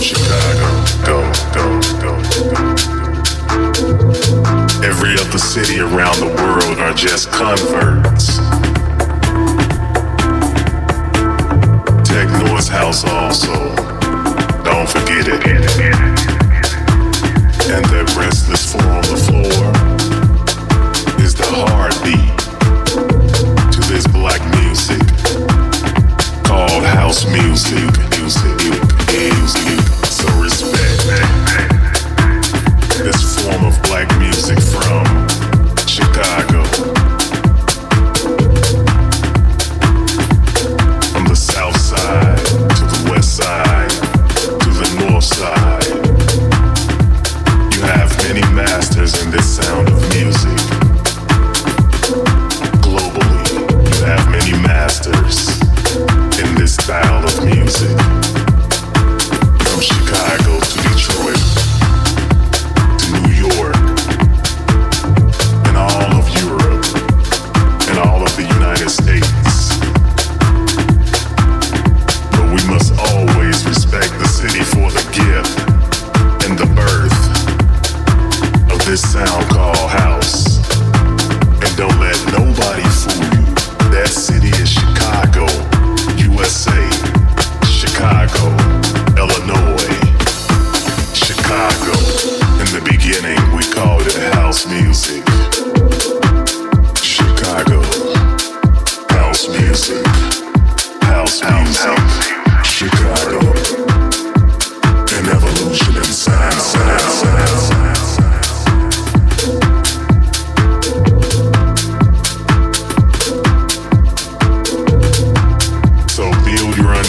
Chicago, go, go, go. Every other city around the world are just converts. Techno is house also. Don't forget it. And that restless four on the floor is the heartbeat to this black music called house music, music, music.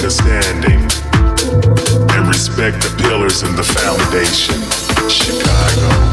standing and respect the pillars and the foundation. Chicago.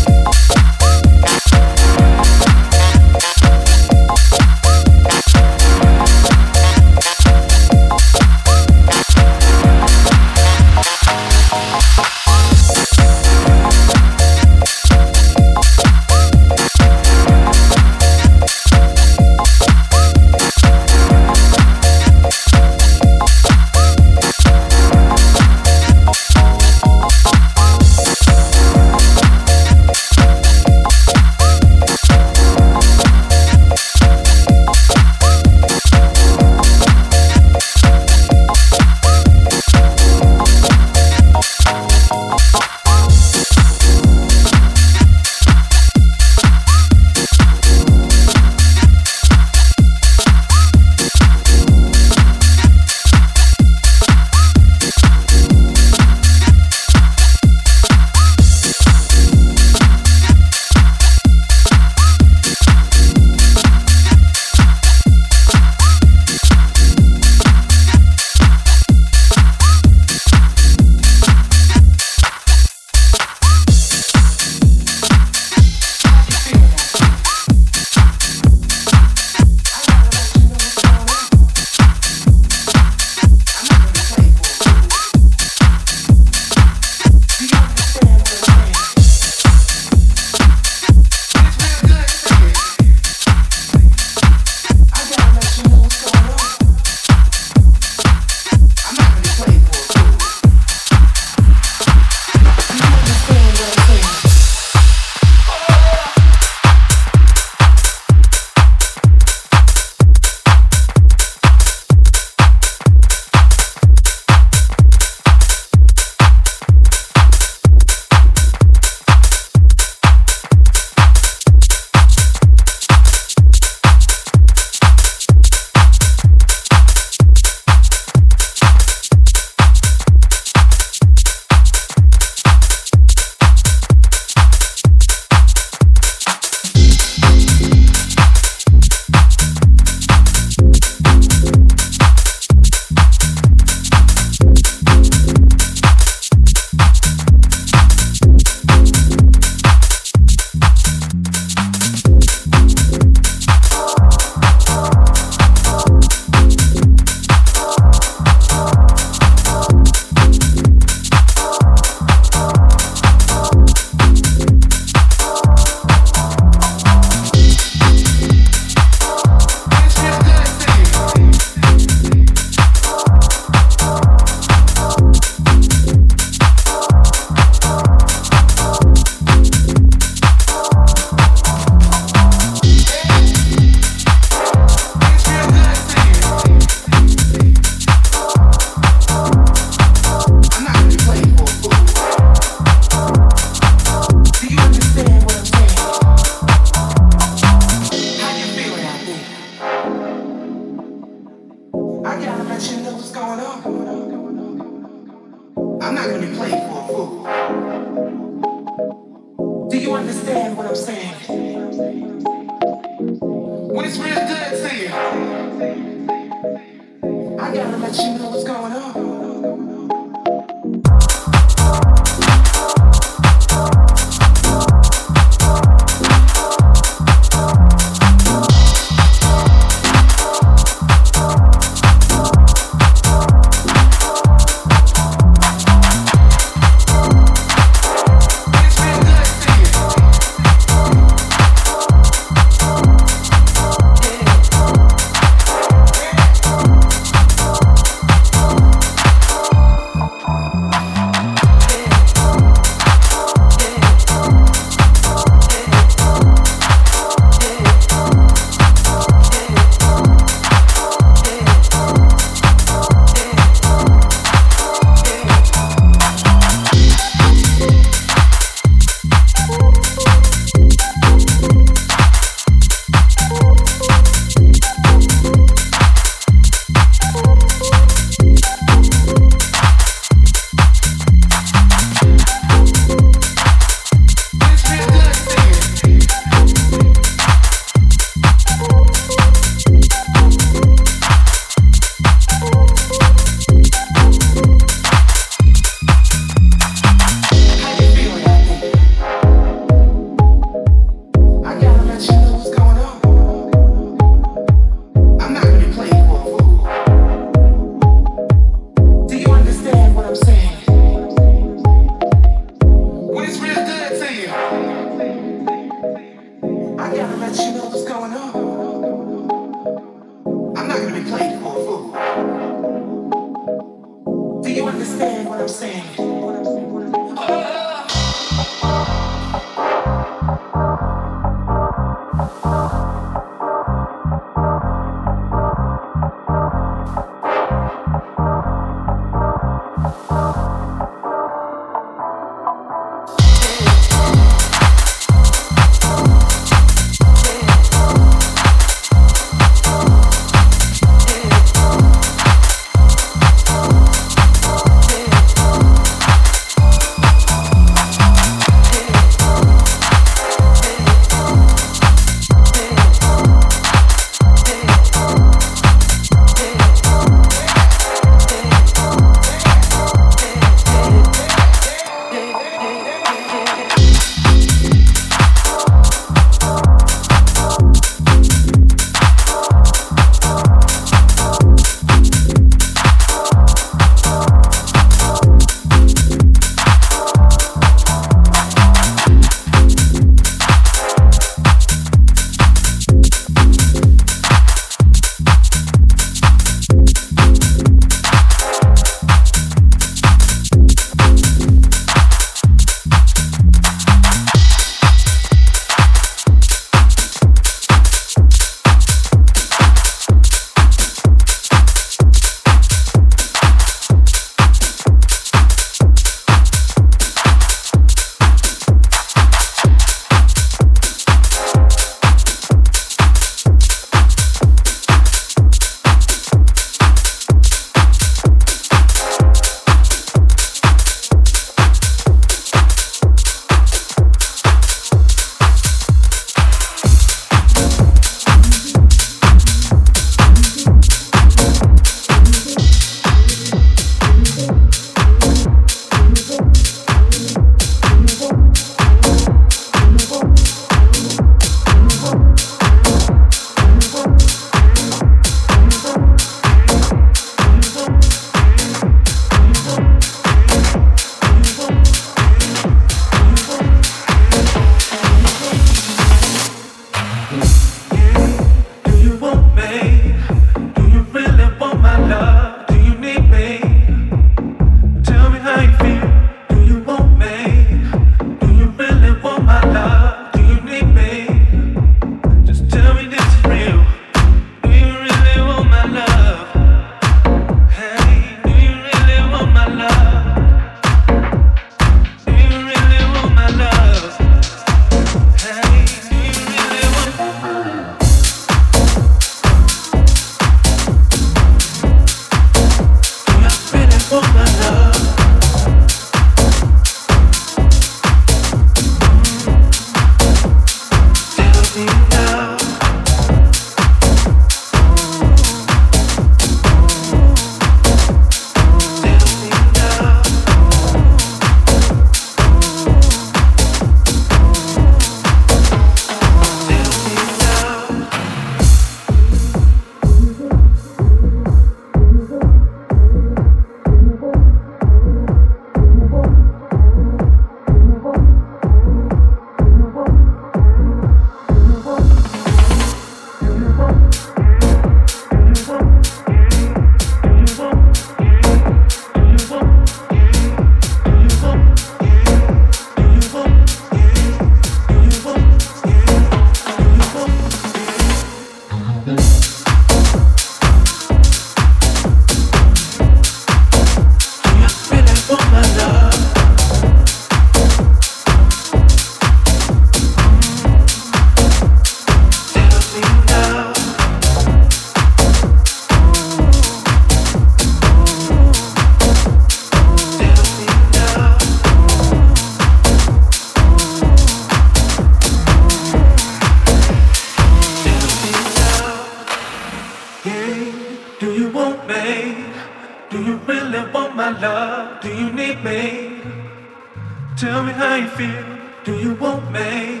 feel? Do you want me?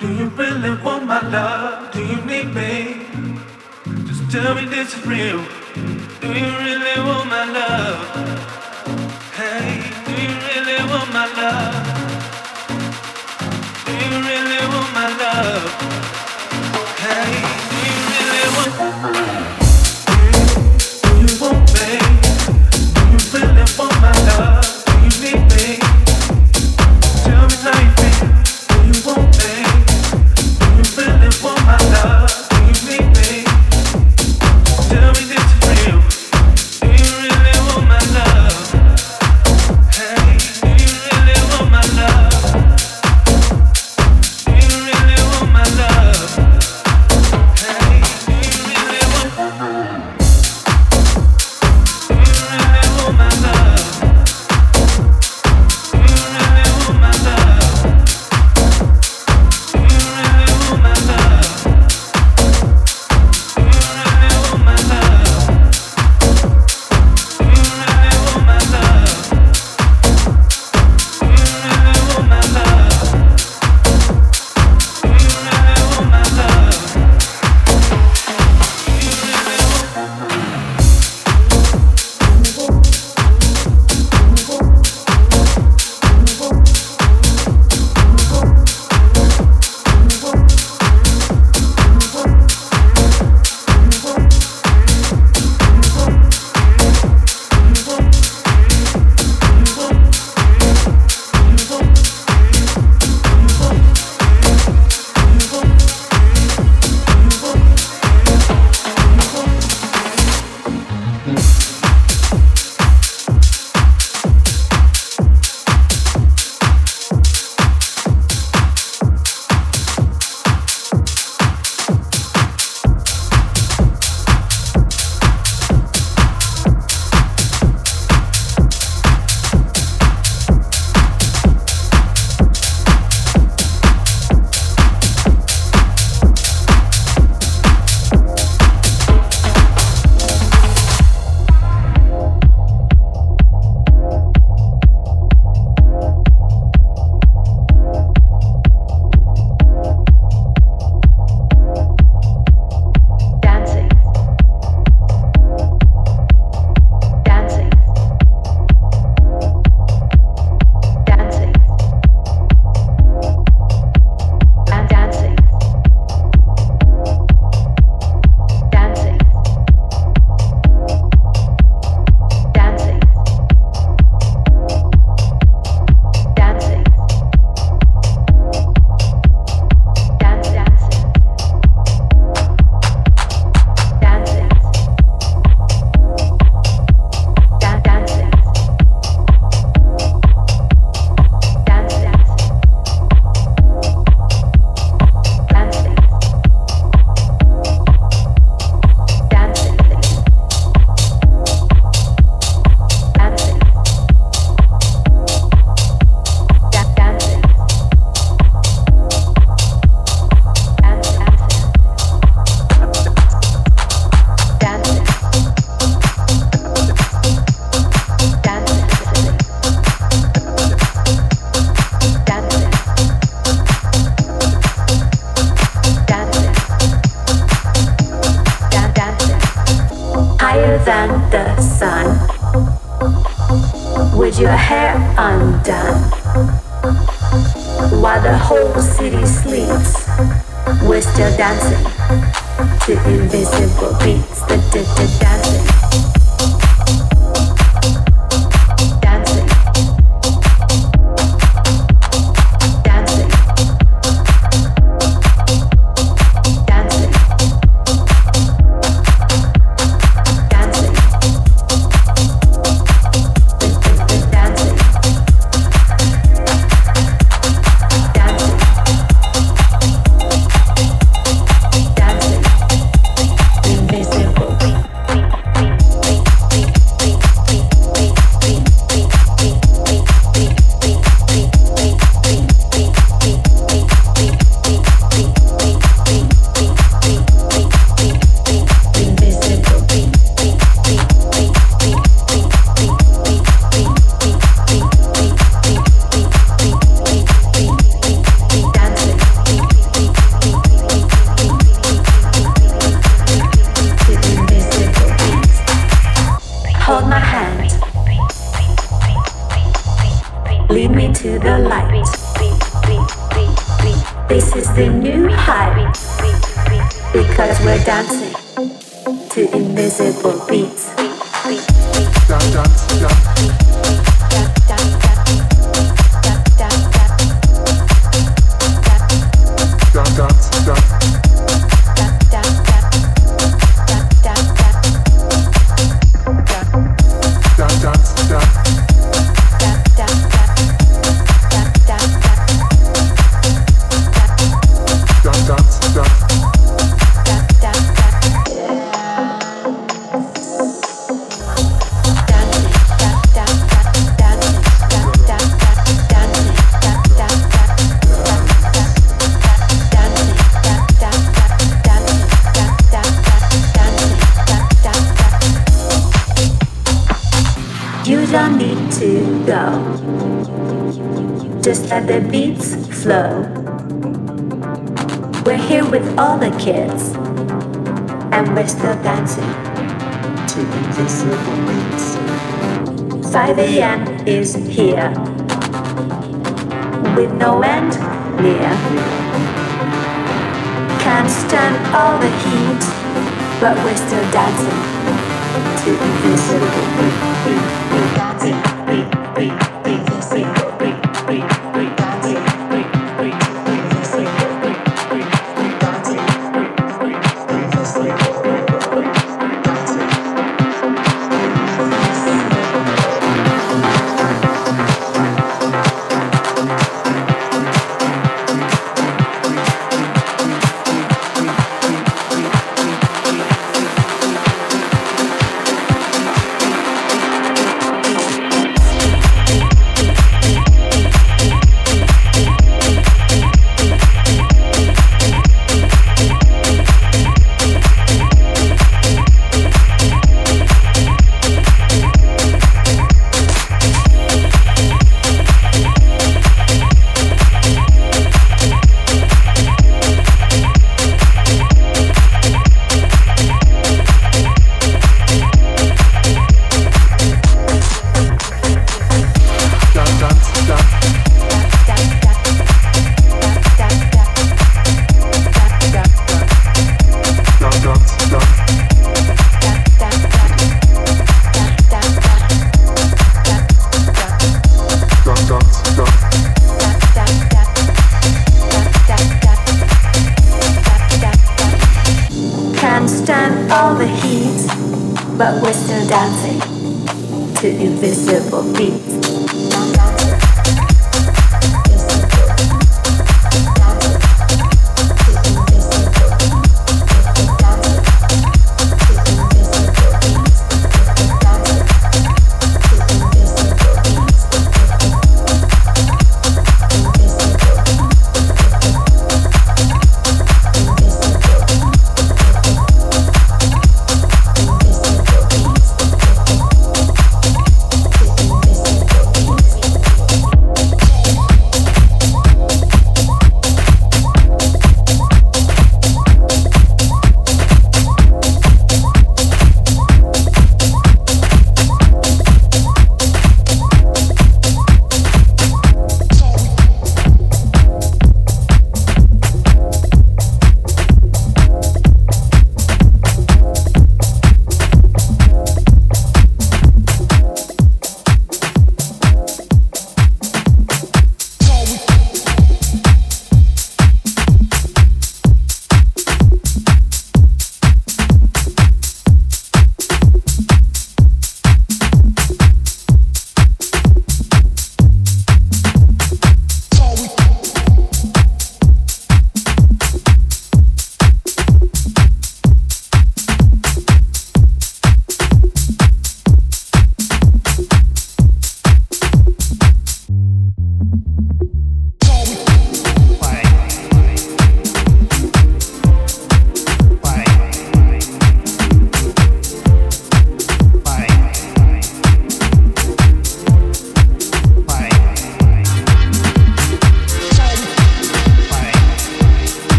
Do you really want my love? Do you need me? Just tell me this is real. Do you really want dancing to invisible beats. with no end near. Can't stand all the heat, but we're still dancing to.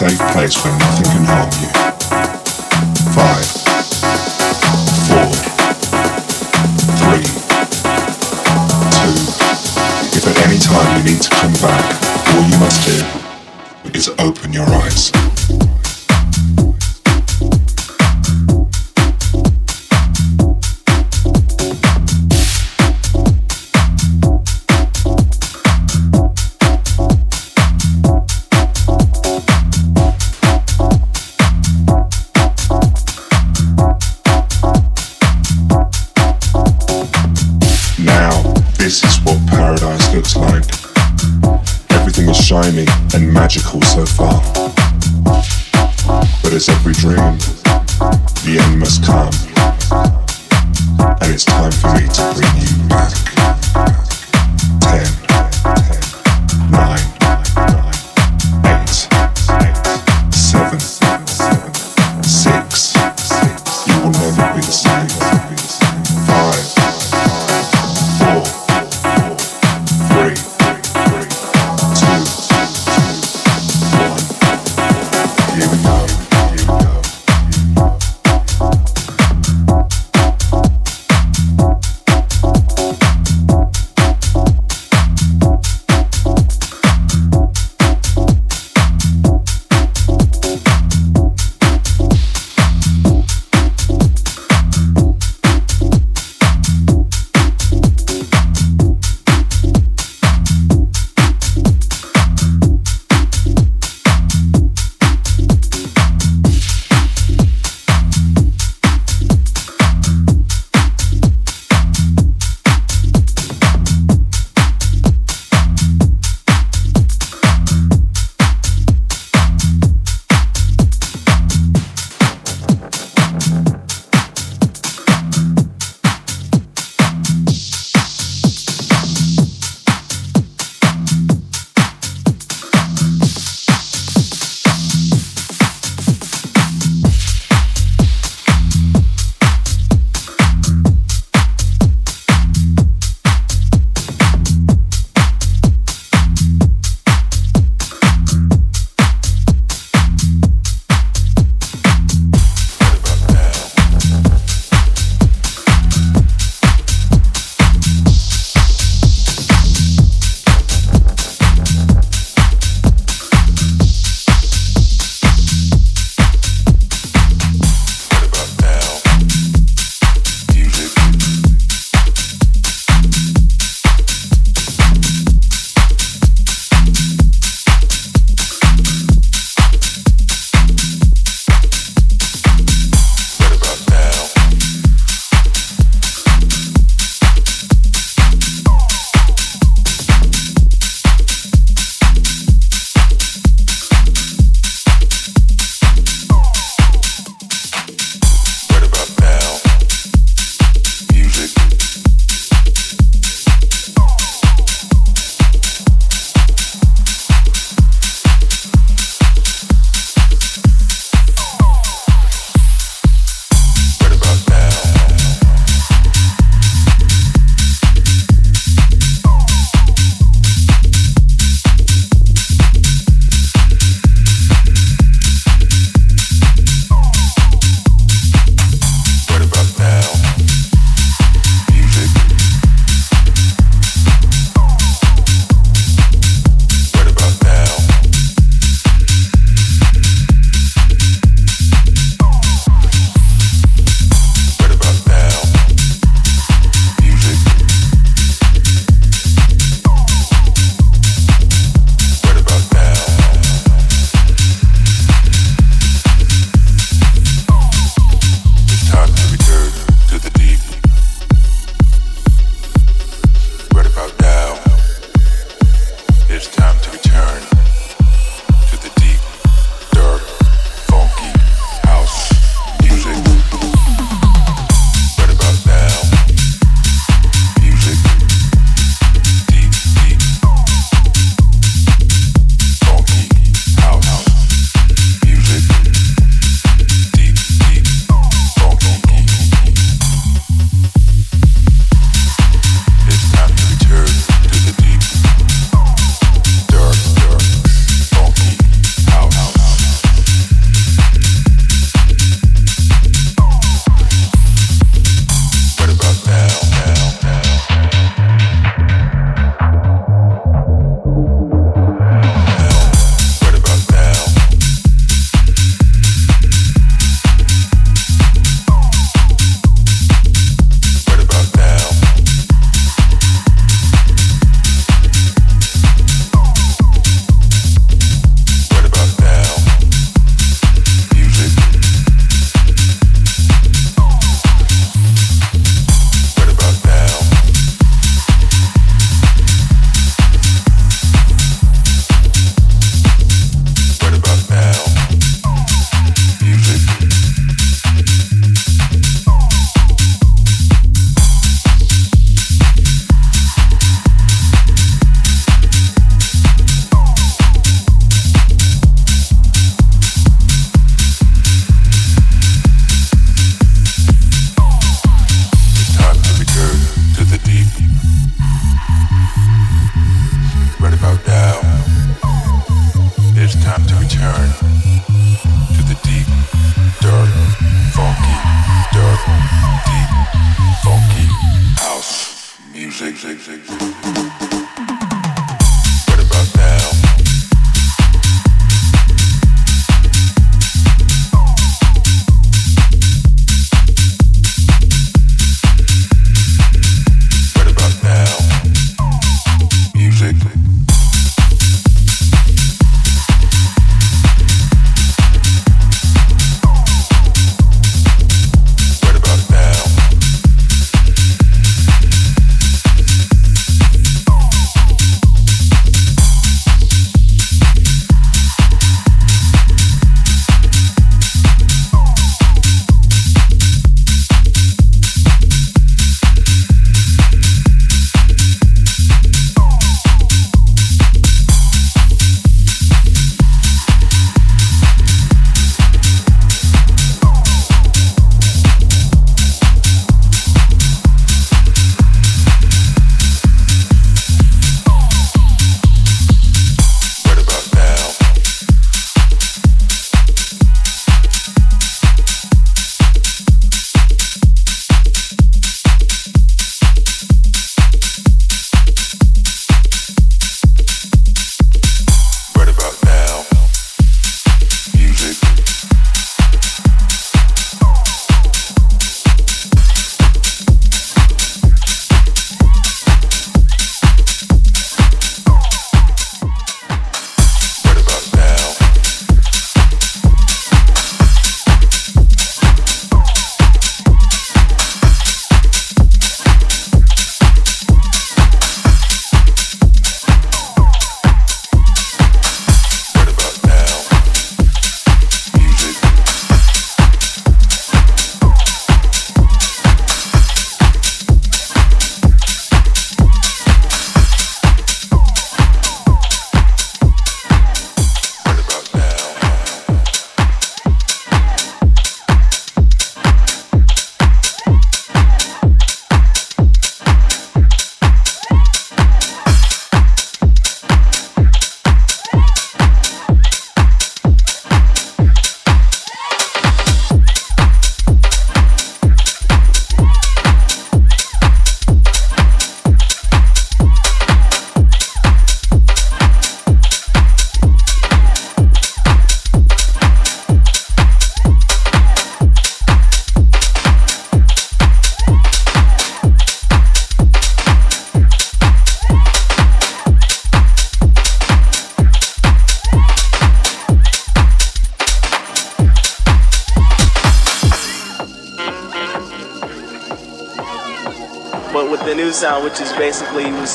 safe place where nothing can harm you. Five, four, three, two. If at any time you need to come back, all you must do is open your eyes.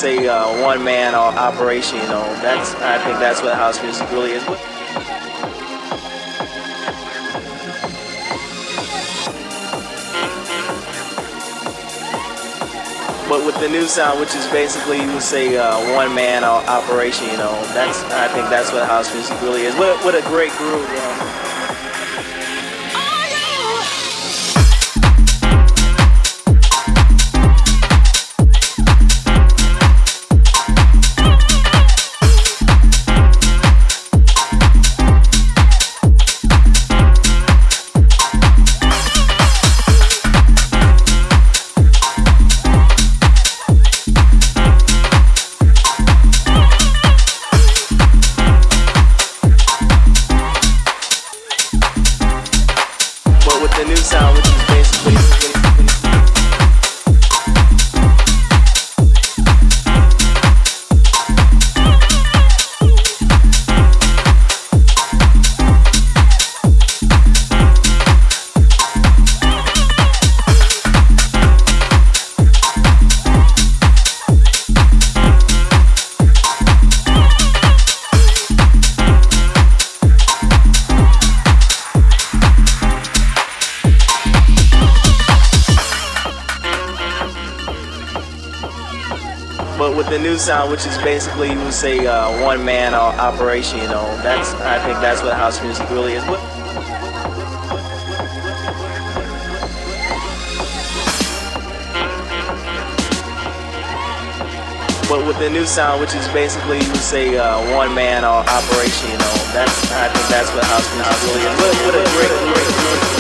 Say uh, one man operation. You know, that's I think that's what house music really is. But with the new sound, which is basically you would say uh, one man operation. You know, that's I think that's what house music really is. What, what a great groove. You know? Which is basically you would say uh, one man operation. You know, that's I think that's what house music really is. But, but with the new sound, which is basically you would say uh, one man operation. You know, that's I think that's what house music really is. What, a great, great, great